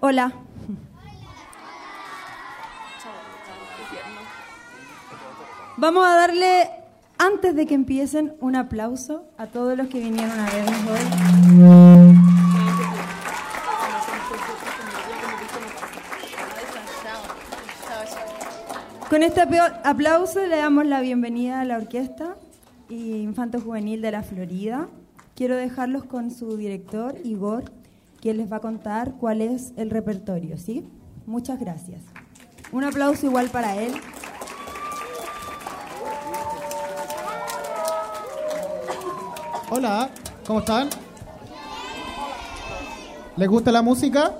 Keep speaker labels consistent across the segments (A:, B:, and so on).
A: Hola. Vamos a darle, antes de que empiecen, un aplauso a todos los que vinieron a vernos hoy. Con este aplauso le damos la bienvenida a la orquesta y Juvenil de la Florida. Quiero dejarlos con su director, Igor, quien les va a contar cuál es el repertorio, ¿sí? Muchas gracias. Un aplauso igual para él.
B: Hola, ¿cómo están? ¿Les gusta la música?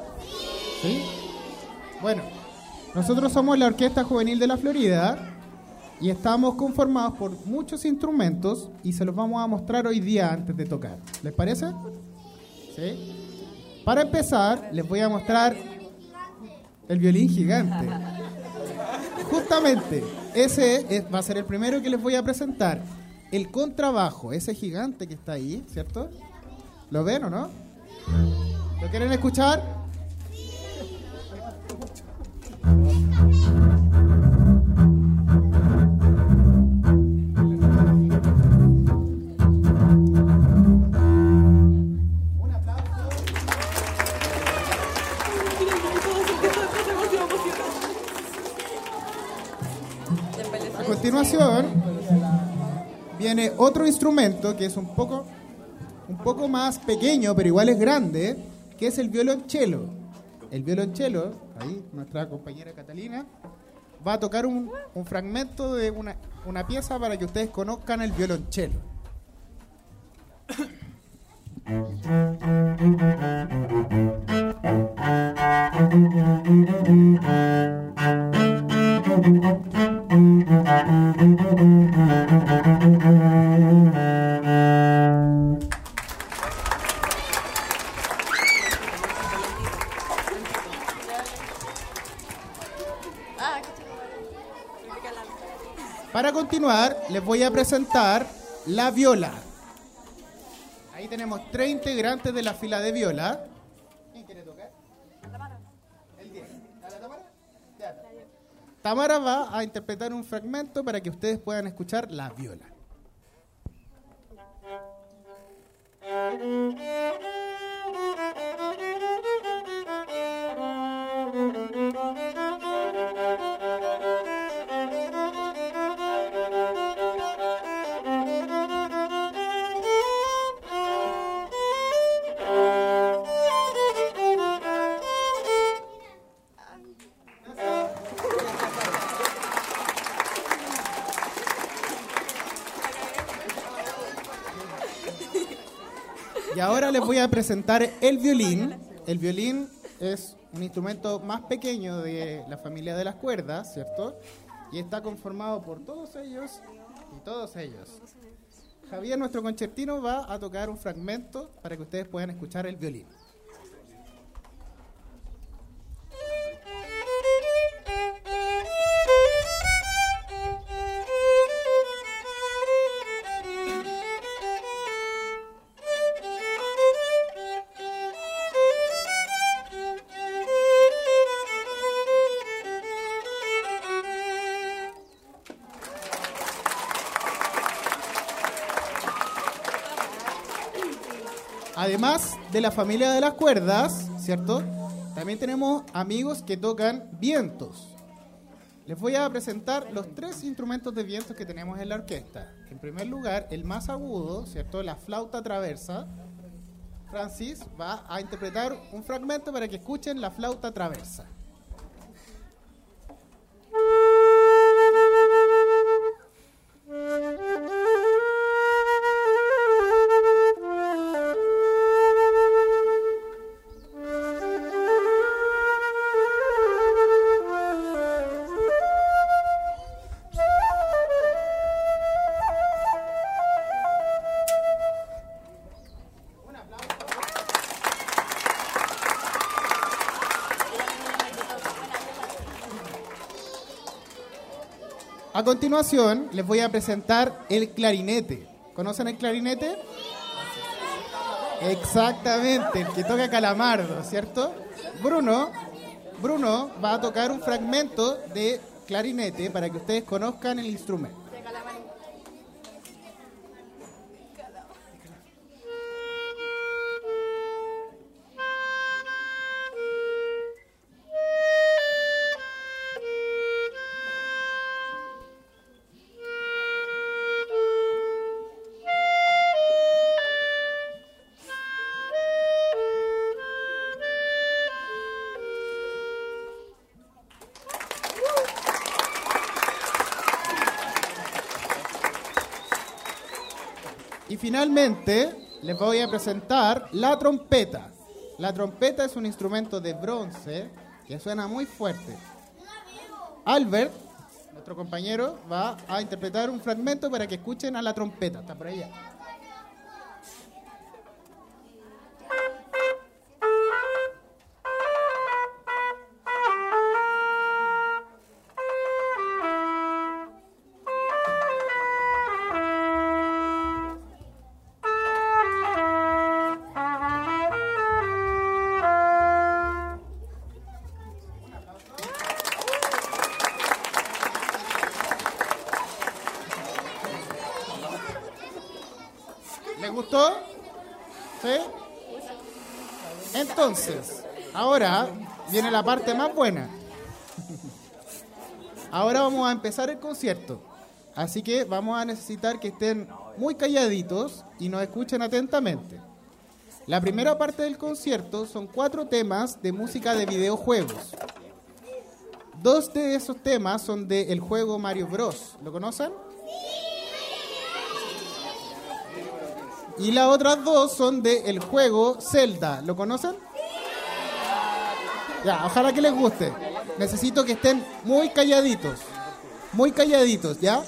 B: Sí. Bueno, nosotros somos la Orquesta Juvenil de la Florida y estamos conformados por muchos instrumentos y se los vamos a mostrar hoy día antes de tocar. ¿Les parece? Sí. Para empezar, les voy a mostrar el violín gigante. Justamente, ese es- va a ser el primero que les voy a presentar. El contrabajo, ese gigante que está ahí, ¿cierto? ¿Lo ven o no? ¿Lo quieren escuchar? Continuación viene otro instrumento que es un poco, un poco más pequeño, pero igual es grande, que es el violonchelo. El violonchelo, ahí nuestra compañera Catalina, va a tocar un, un fragmento de una, una pieza para que ustedes conozcan el violonchelo. Para continuar, les voy a presentar la viola. Ahí tenemos tres integrantes de la fila de viola. Tamara va a interpretar un fragmento para que ustedes puedan escuchar la viola. Y ahora les voy a presentar el violín. El violín es un instrumento más pequeño de la familia de las cuerdas, ¿cierto? Y está conformado por todos ellos y todos ellos. Javier, nuestro concertino, va a tocar un fragmento para que ustedes puedan escuchar el violín. De la familia de las cuerdas, ¿cierto? También tenemos amigos que tocan vientos. Les voy a presentar los tres instrumentos de vientos que tenemos en la orquesta. En primer lugar, el más agudo, ¿cierto? La flauta traversa. Francis va a interpretar un fragmento para que escuchen la flauta traversa. A continuación les voy a presentar el clarinete. ¿Conocen el clarinete? Exactamente, el que toca calamardo, ¿cierto? Bruno, Bruno va a tocar un fragmento de clarinete para que ustedes conozcan el instrumento. Finalmente les voy a presentar la trompeta. La trompeta es un instrumento de bronce que suena muy fuerte. Albert, nuestro compañero, va a interpretar un fragmento para que escuchen a la trompeta. Está por allá. ¿Les gustó? ¿Sí? Entonces, ahora viene la parte más buena. Ahora vamos a empezar el concierto. Así que vamos a necesitar que estén muy calladitos y nos escuchen atentamente. La primera parte del concierto son cuatro temas de música de videojuegos. Dos de esos temas son del juego Mario Bros. ¿Lo conocen? Y las otras dos son del juego Zelda. ¿Lo conocen? Ya, ojalá que les guste. Necesito que estén muy calladitos. Muy calladitos, ¿ya?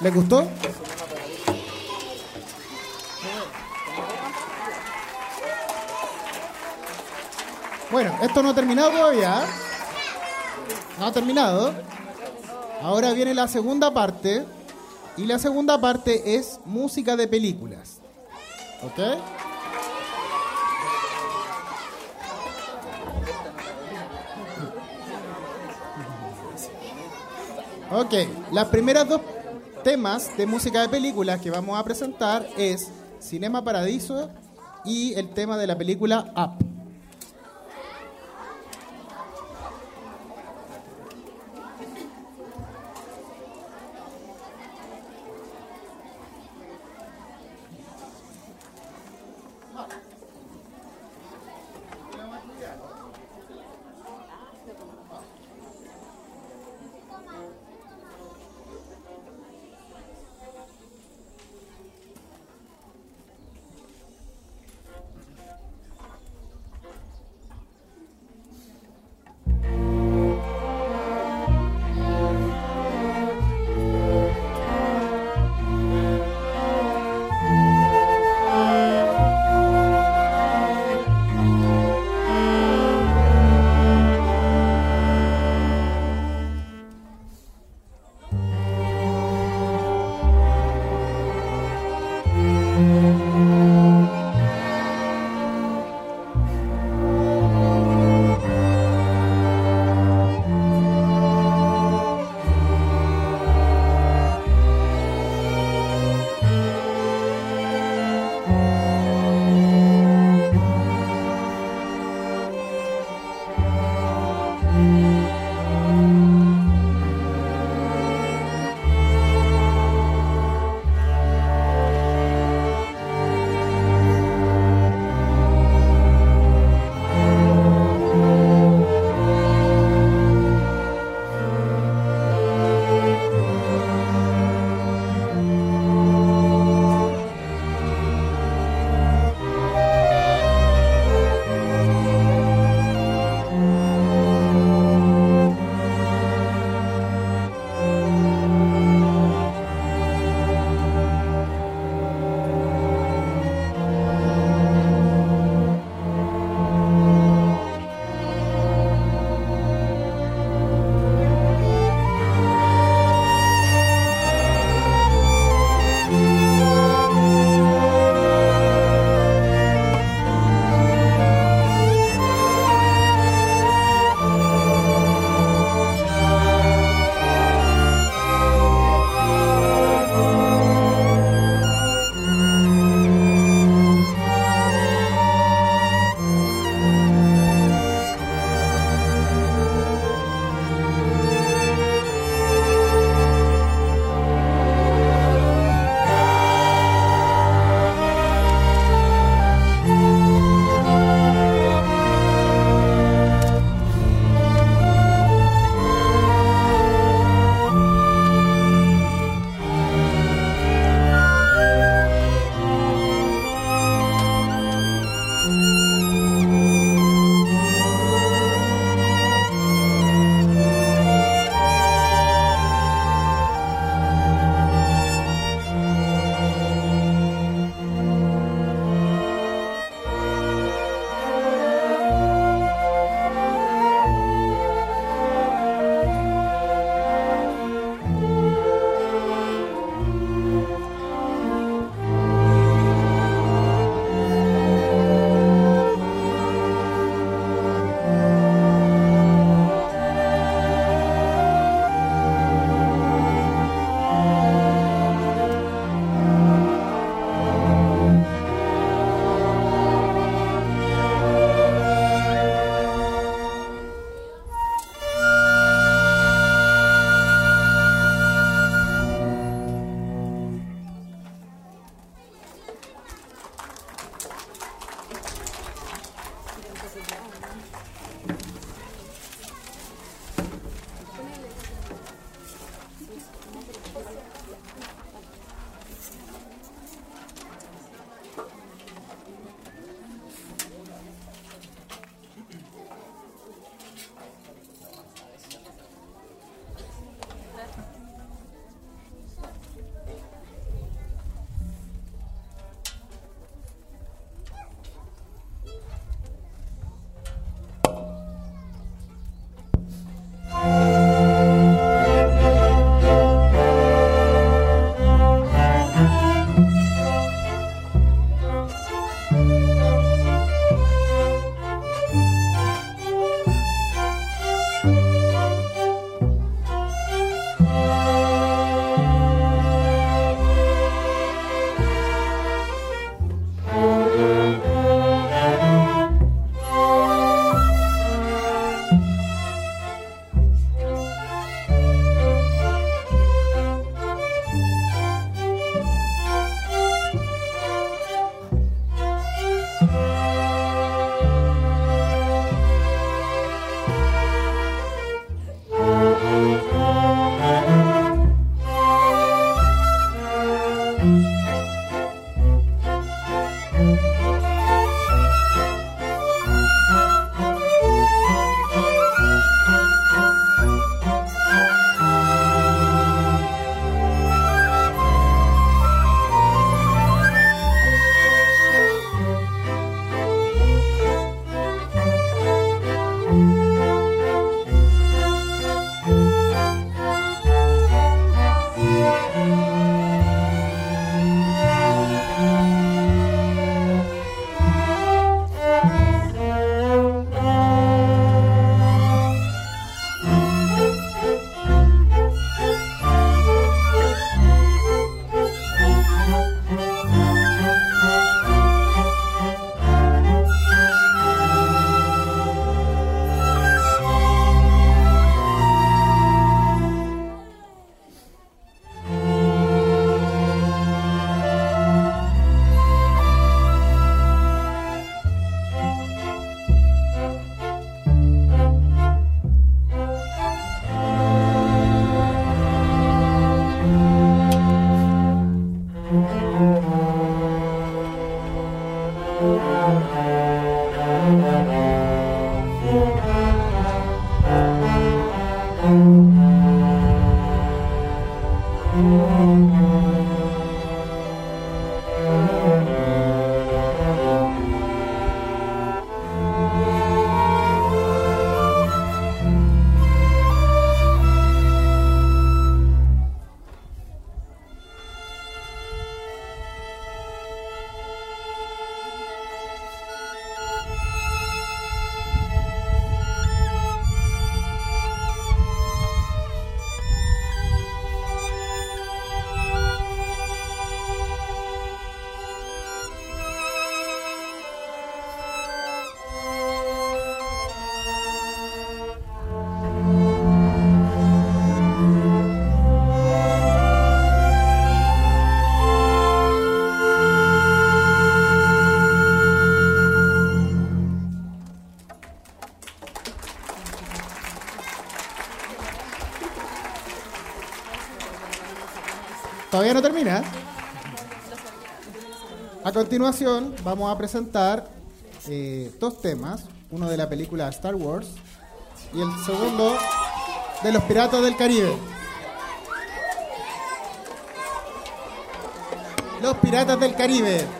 B: ¿Les gustó? Bueno, esto no ha terminado todavía. No ha terminado. Ahora viene la segunda parte. Y la segunda parte es música de películas. ¿Ok? Ok, las primeras dos temas de música de películas que vamos a presentar es Cinema Paradiso y el tema de la película Up. Termina. A continuación vamos a presentar eh, dos temas, uno de la película Star Wars y el segundo de los Piratas del Caribe. Los Piratas del Caribe.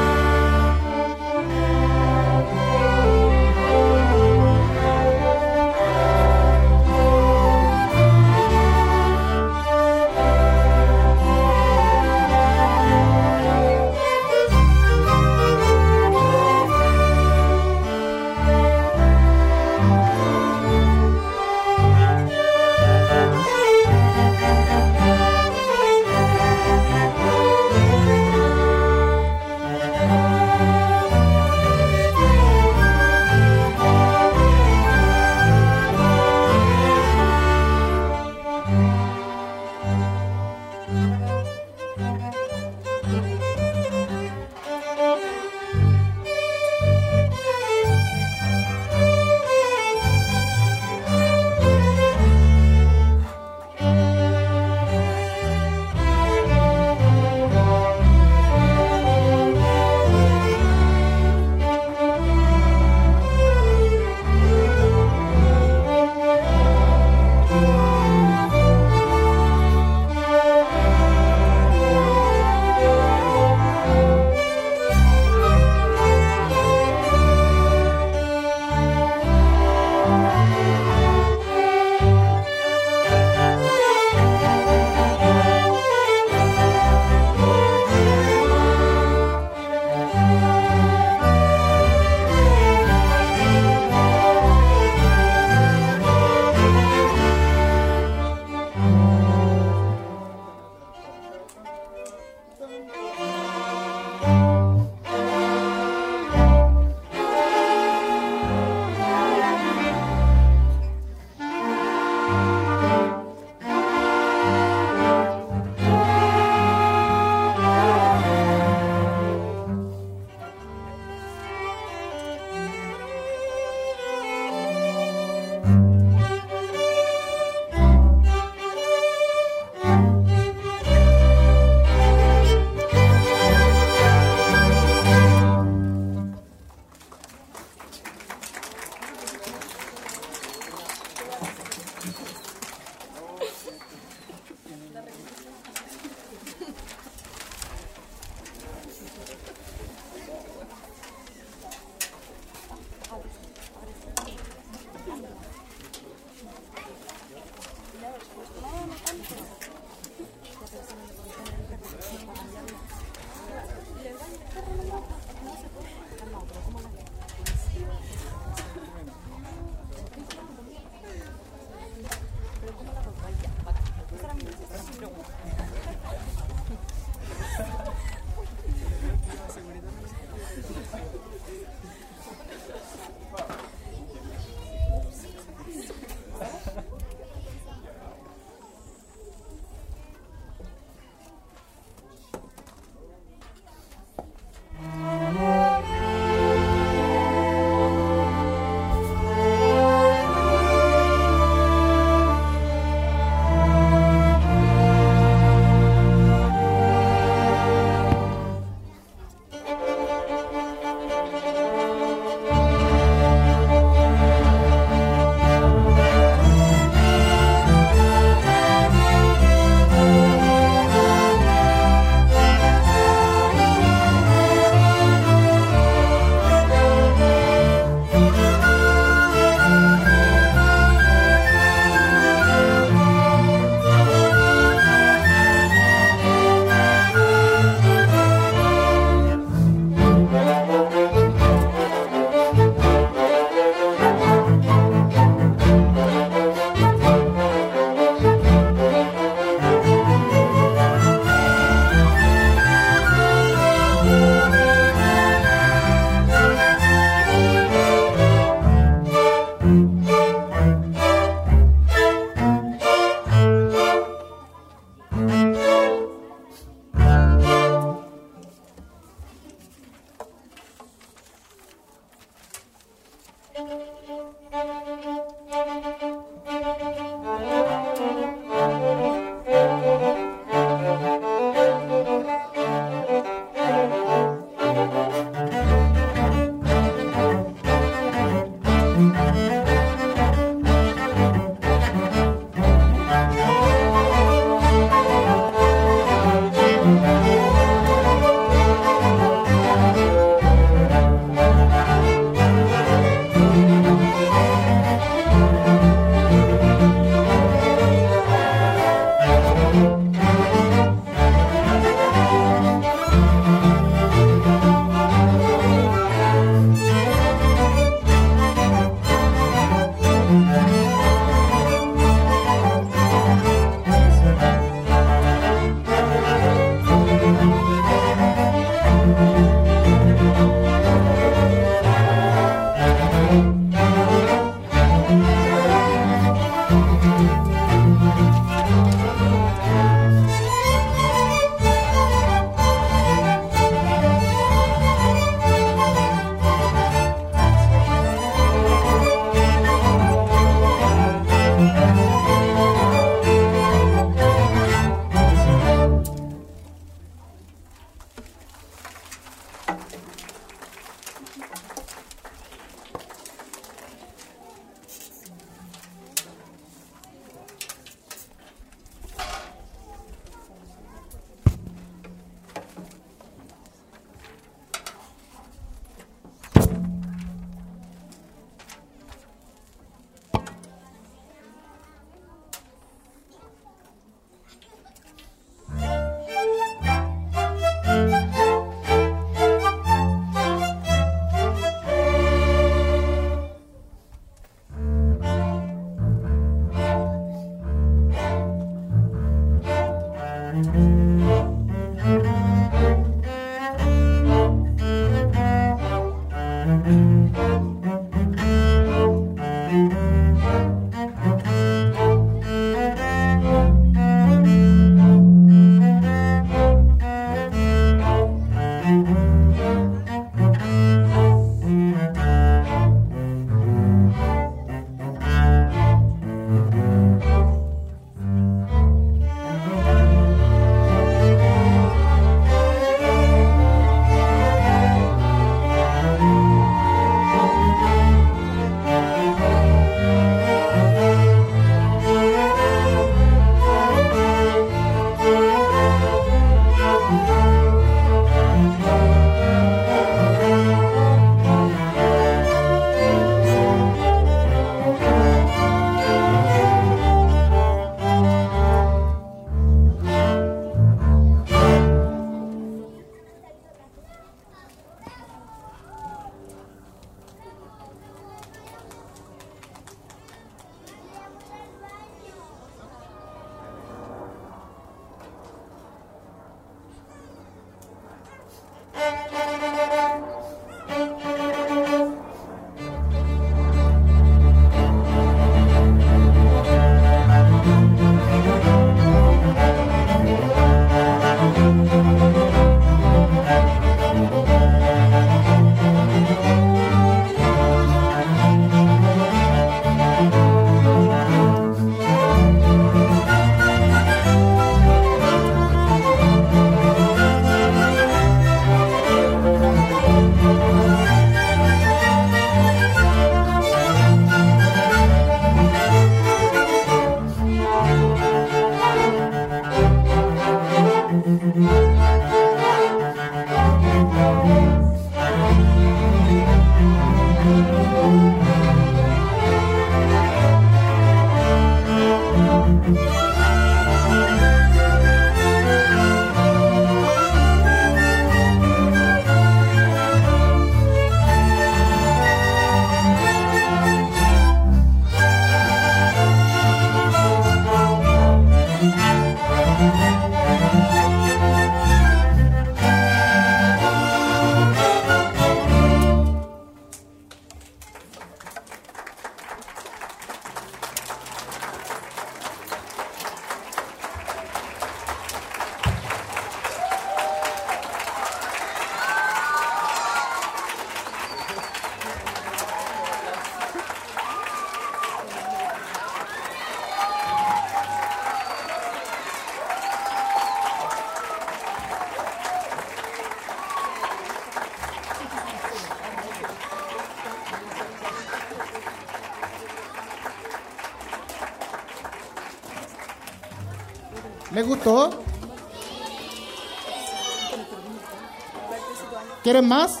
B: ¿Quieren más?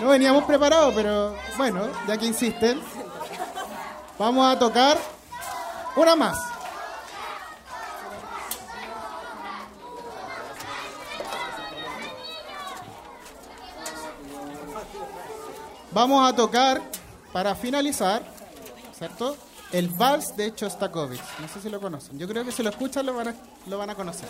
B: No veníamos preparados, pero bueno, ya que insisten, vamos a tocar una más. Vamos a tocar, para finalizar, ¿cierto? El vals de Chostakovich. No sé si lo conocen. Yo creo que si lo escuchan lo van a, lo van a conocer.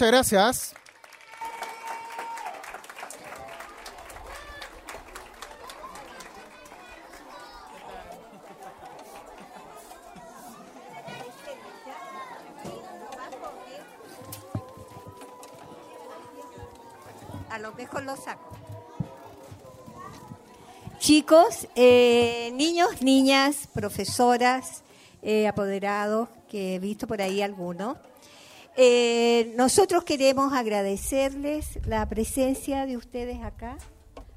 B: Muchas gracias.
C: A lo mejor lo saco. Chicos, eh, niños, niñas, profesoras, eh, apoderados, que he visto por ahí algunos. Eh, nosotros queremos agradecerles la presencia de ustedes acá,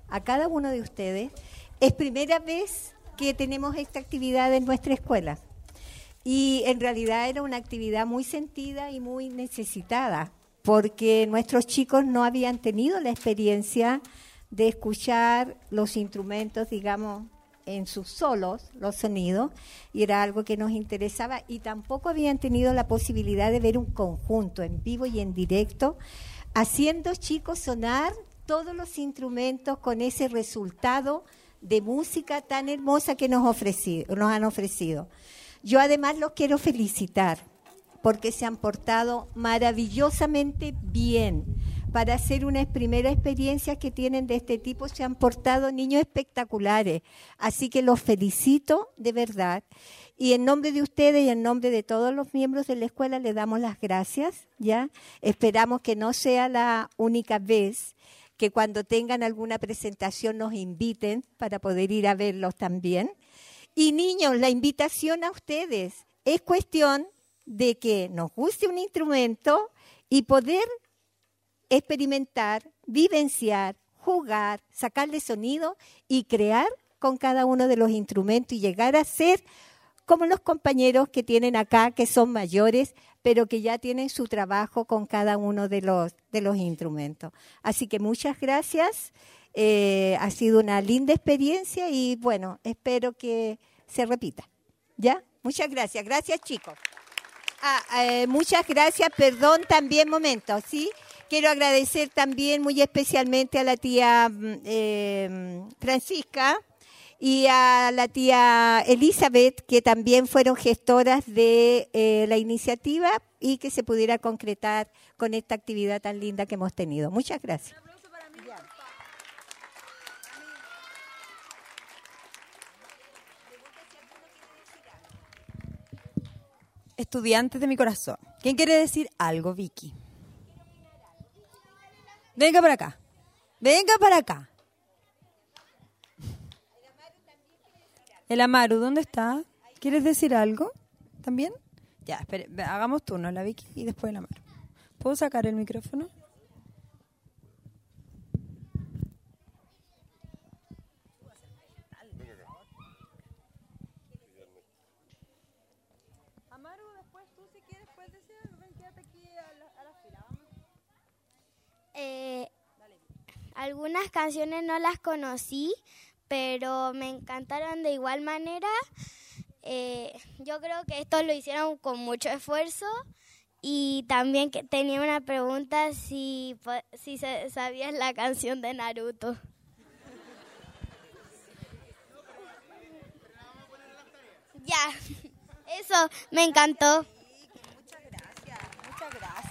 C: a cada uno de ustedes. Es primera vez que tenemos esta actividad en nuestra escuela. Y en realidad era una actividad muy sentida y muy necesitada, porque nuestros chicos no habían tenido la experiencia de escuchar los instrumentos, digamos, en sus solos, los sonidos, y era algo que nos interesaba, y tampoco habían tenido la posibilidad de ver un conjunto en vivo y en directo, haciendo chicos sonar todos los instrumentos con ese resultado de música tan hermosa que nos, ofrecido, nos han ofrecido. Yo además los quiero felicitar porque se han portado maravillosamente bien. Para hacer una primera experiencia que tienen de este tipo, se han portado niños espectaculares. Así que los felicito de verdad. Y en nombre de ustedes y en nombre de todos los miembros de la escuela les damos las gracias, ¿ya? Esperamos que no sea la única vez que cuando tengan alguna presentación nos inviten para poder ir a verlos también. Y niños, la invitación a ustedes es cuestión de que nos guste un instrumento y poder experimentar, vivenciar, jugar, sacarle sonido y crear con cada uno de los instrumentos y llegar a ser como los compañeros que tienen acá, que son mayores, pero que ya tienen su trabajo con cada uno de los, de los instrumentos. Así que muchas gracias. Eh, ha sido una linda experiencia y bueno, espero que se repita. ¿Ya? Muchas gracias. Gracias, chicos. Ah, eh, muchas gracias. Perdón también, momento, ¿sí? Quiero agradecer también muy especialmente a la tía mm, eh, Francisca y a la tía Elizabeth, que también fueron gestoras de eh, la iniciativa y que se pudiera concretar con esta actividad tan linda que hemos tenido. Muchas gracias.
D: Estudiantes de mi corazón. ¿Quién quiere decir algo, Vicky? Venga para acá. Venga para acá. El Amaru, ¿dónde está? ¿Quieres decir algo? ¿También? Ya, espere, hagamos turno, la Vicky y después el Amaru. ¿Puedo sacar el micrófono? Amaru, después tú si quieres puedes decir algo, ven, quédate aquí a la, a la fila, vamos.
E: Eh, algunas canciones no las conocí, pero me encantaron de igual manera. Eh, yo creo que esto lo hicieron con mucho esfuerzo y también que tenía una pregunta si, si sabías la canción de Naruto. Ya, eso me encantó.
D: Muchas gracias, muchas gracias.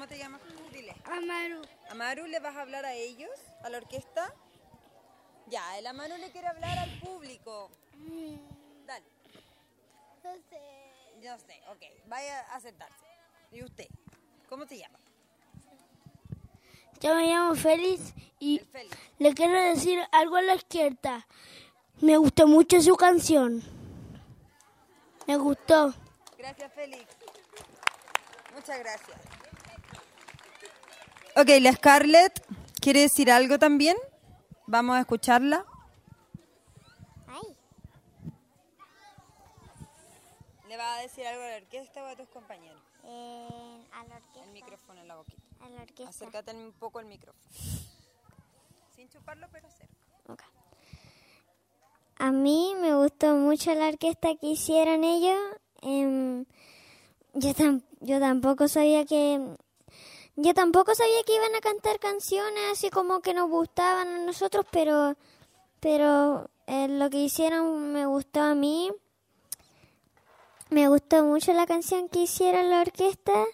D: ¿Cómo te llamas? Dile.
E: Amaru.
D: Amaru, ¿le vas a hablar a ellos? ¿A la orquesta? Ya, el Amaru le quiere hablar al público. Dale.
E: No sé.
D: Yo sé, ok. Vaya a sentarse. ¿Y usted? ¿Cómo te llama?
F: Yo me llamo Félix y
D: Félix.
F: le quiero decir algo a la izquierda. Me gustó mucho su canción. Me gustó.
D: Gracias, Félix. Muchas gracias.
G: Ok, la Scarlett quiere decir algo también. Vamos a escucharla.
E: Ay.
D: ¿Le va a decir algo a la orquesta o a tus compañeros?
E: Eh, a la orquesta.
D: El micrófono en la boquita.
E: A la orquesta.
D: Acércate un poco al micrófono. Sin chuparlo, pero cerca.
E: Ok. A mí me gustó mucho la orquesta que hicieron ellos. Em, yo, tam- yo tampoco sabía que... Yo tampoco sabía que iban a cantar canciones así como que nos gustaban a nosotros, pero, pero eh, lo que hicieron me gustó a mí.
H: Me gustó mucho la canción que hicieron la orquesta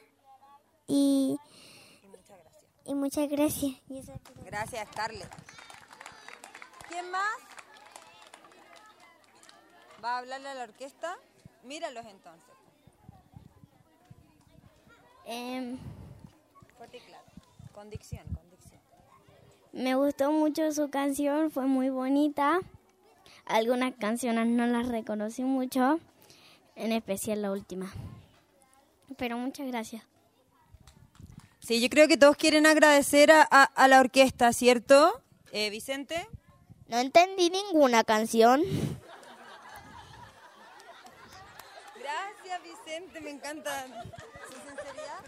H: y, y muchas gracias. Y.
D: Gracias, Scarlett. ¿Quién más? ¿Va a hablarle a la orquesta? Míralos entonces.
H: Em,
D: Fuerte y claro. Con dicción, con dicción.
H: me gustó mucho su canción, fue muy bonita. Algunas canciones no las reconocí mucho, en especial la última. Pero muchas gracias.
D: Sí, yo creo que todos quieren agradecer a, a- a la orquesta, ¿cierto? Eh, Vicente.
H: No entendí ninguna canción.
D: Gracias, Vicente, me encanta su sinceridad.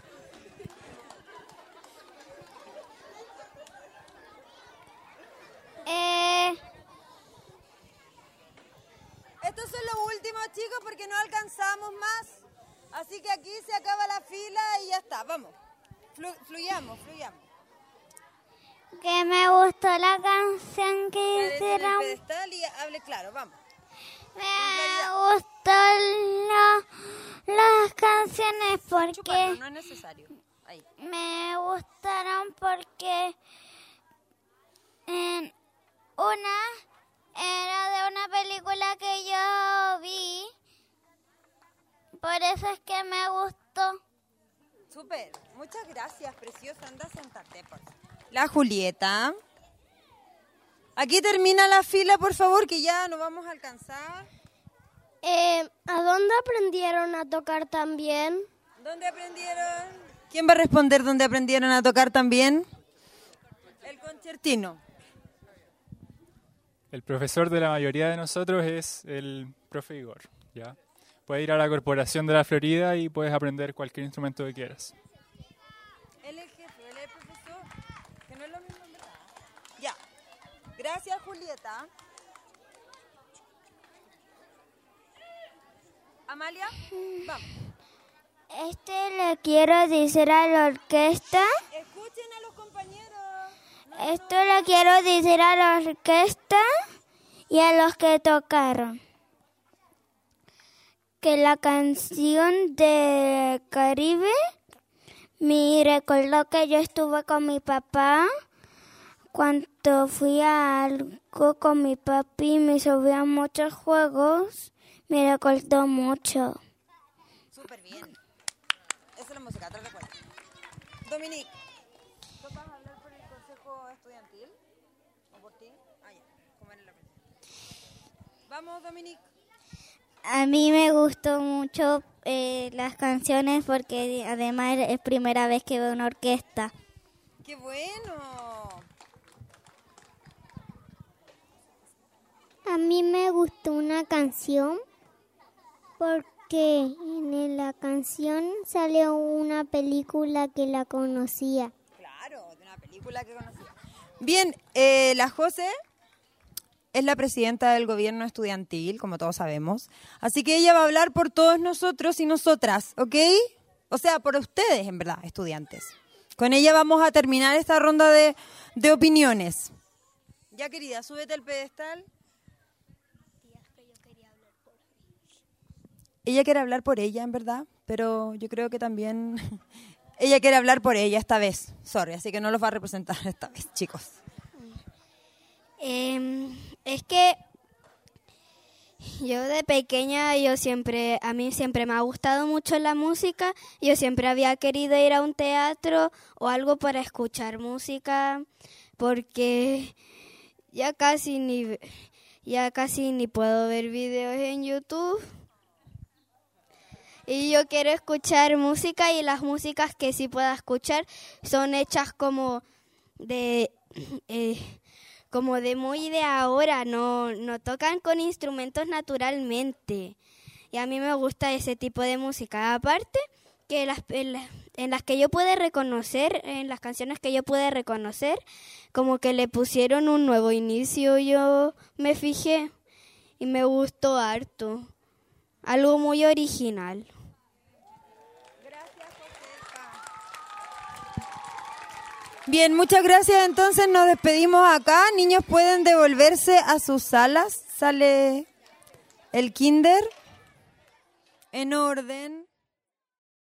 H: Eh,
D: Estos son los últimos, chicos, porque no alcanzamos más. Así que aquí se acaba la fila y ya está, vamos. Flu- fluyamos, fluyamos.
H: que me gustó la canción que hicieron.
D: pedestal y hable claro, vamos.
H: Me gustó la- las canciones porque
D: no es necesario. Ahí.
H: me gustaron porque una era de una película que yo vi. Por eso es que me gustó.
D: Súper, muchas gracias, preciosa. Anda a sentarte, por favor. La Julieta. Aquí termina la fila, por favor, que ya no vamos a alcanzar.
H: Eh, ¿A dónde aprendieron a tocar también?
D: ¿Dónde aprendieron? ¿Quién va a responder dónde aprendieron a tocar también? El concertino.
I: El profesor de la mayoría de nosotros es el profe Igor, ¿ya? Puedes ir a la Corporación de la Florida y puedes aprender cualquier instrumento que quieras.
D: Él es jefe, él es el profesor. Que no es lo mismo, ¿verdad? Ya. Gracias, Julieta. Amalia, vamos.
H: Este le quiero decir a la orquesta.
D: Escuchen a los compañeros.
H: Esto le quiero decir a la orquesta y a los que tocaron. Que la canción de Caribe me recordó que yo estuve con mi papá cuando fui a algo con mi papi y me subí a muchos juegos. Me recordó mucho.
D: Súper bien. Esa es la música, de cuenta. Dominique, ¿tú vas a hablar por el consejo estudiantil? ¿O por ti? Ah, ya. ¿Cómo eres la presidenta? Vamos, Dominique.
H: A mí me gustó mucho eh, las canciones porque además es primera vez que veo una orquesta.
D: ¡Qué bueno!
H: A mí me gustó una canción porque en la canción salió una película que la conocía.
D: Claro, de una película que conocía. Bien, eh, la José es la presidenta del gobierno estudiantil, como todos sabemos. Así que ella va a hablar por todos nosotros y nosotras, ¿ok? O sea, por ustedes, en verdad, estudiantes. Con ella vamos a terminar esta ronda de, de opiniones. Ya, querida, súbete al pedestal. Ella quiere hablar por ella, en verdad, pero yo creo que también ella quiere hablar por ella esta vez. Sorry, así que no los va a representar esta vez, chicos.
H: Em, es que yo de pequeña, yo siempre, a mí siempre me ha gustado mucho la música. Yo siempre había querido ir a un teatro o algo para escuchar música, porque ya casi ni, ya casi ni puedo ver videos en YouTube. Y yo quiero escuchar música y las músicas que sí pueda escuchar son hechas como de eh, como de muy de ahora, no, no tocan con instrumentos naturalmente. Y a mí me gusta ese tipo de música. Aparte, que las, en, las, en las que yo pude reconocer, en las canciones que yo pude reconocer, como que le pusieron un nuevo inicio, yo me fijé y me gustó harto. Algo muy original.
D: Bien, muchas gracias. Entonces nos despedimos acá. Niños pueden devolverse a sus salas. Sale el kinder. en orden